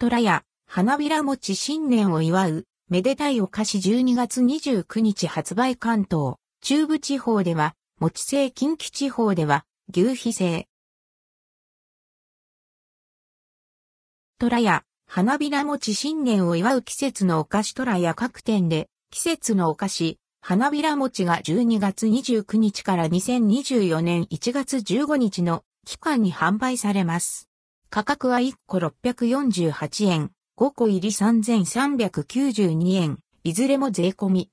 虎屋、花びら餅新年を祝う、めでたいお菓子12月29日発売関東、中部地方では、餅製近畿地方では、牛皮製。虎屋、花びら餅新年を祝う季節のお菓子虎屋各店で、季節のお菓子、花びら餅が12月29日から2024年1月15日の期間に販売されます。価格は1個648円、5個入り3392円、いずれも税込み。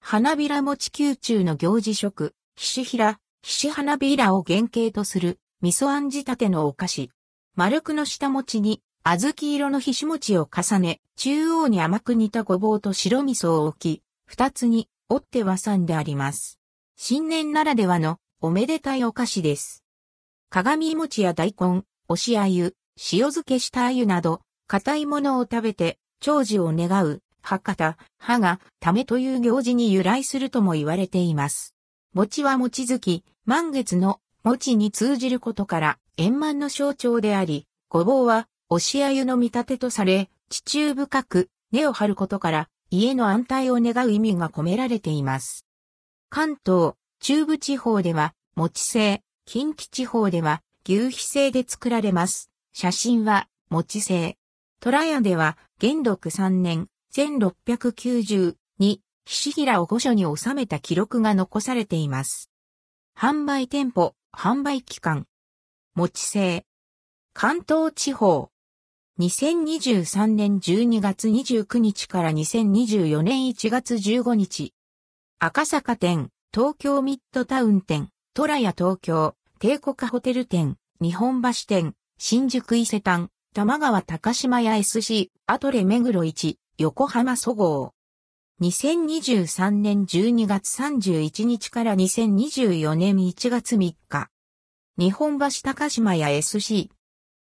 花びら餅宮中の行事食、ひしひら、ひし花びらを原型とする。味噌あん仕立てのお菓子。丸くの下餅に。小豆色のひし餅を重ね、中央に甘く煮たごぼうと白味噌を置き、二つに。折って挟んであります。新年ならではのおめでたいお菓子です。鏡餅や大根、押し鮎、塩漬けした鮎など、硬いものを食べて長寿を願う、博多、歯が、ためという行事に由来するとも言われています。餅は餅月、満月の餅に通じることから円満の象徴であり、ごぼうは押し鮎の見立てとされ、地中深く根を張ることから家の安泰を願う意味が込められています。関東、中部地方では、餅製、近畿地方では、牛皮製で作られます。写真は、餅製。虎屋では、元禄3年、1690に、ひしひらを御所に収めた記録が残されています。販売店舗、販売期間。餅製。関東地方。2023年12月29日から2024年1月15日。赤坂店、東京ミッドタウン店、トラヤ東京、帝国ホテル店、日本橋店、新宿伊勢丹、玉川高島屋 SC、アトレ目黒1、横浜そごう。2023年12月31日から2024年1月3日。日本橋高島屋 SC、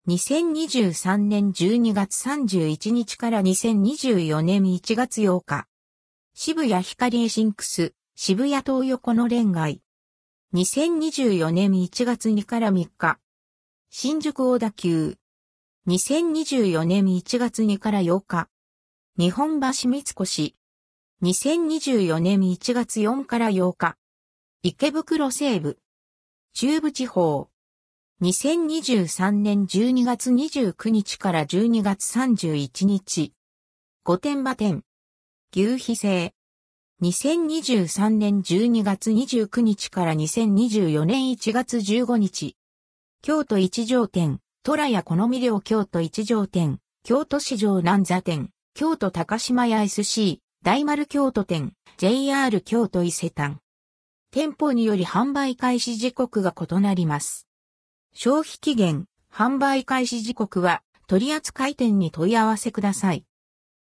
2023年12月31日から2024年1月8日。渋谷ヒカリエ ShinQs、渋谷東横のれん街。2024年1月2から3日。新宿小田急。2024年1月2から8日。日本橋三越。2024年1月4から8日。池袋西武。中部地方。2023年12月29日から12月31日。御殿場店。牛皮製。2023年12月29日から2024年1月15日。京都一条店、虎屋好み寮京都一条店、京都市場南座店、京都高島屋 SC、大丸京都店、JR 京都伊勢丹。店舗により販売開始時刻が異なります。消費期限、販売開始時刻は取扱店に問い合わせください。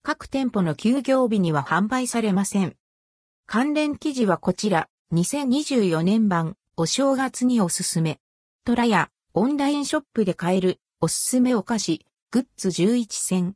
各店舗の休業日には販売されません。関連記事はこちら、2024年版、お正月におすすめ。虎やオンラインショップで買えるおすすめお菓子、グッズ11選。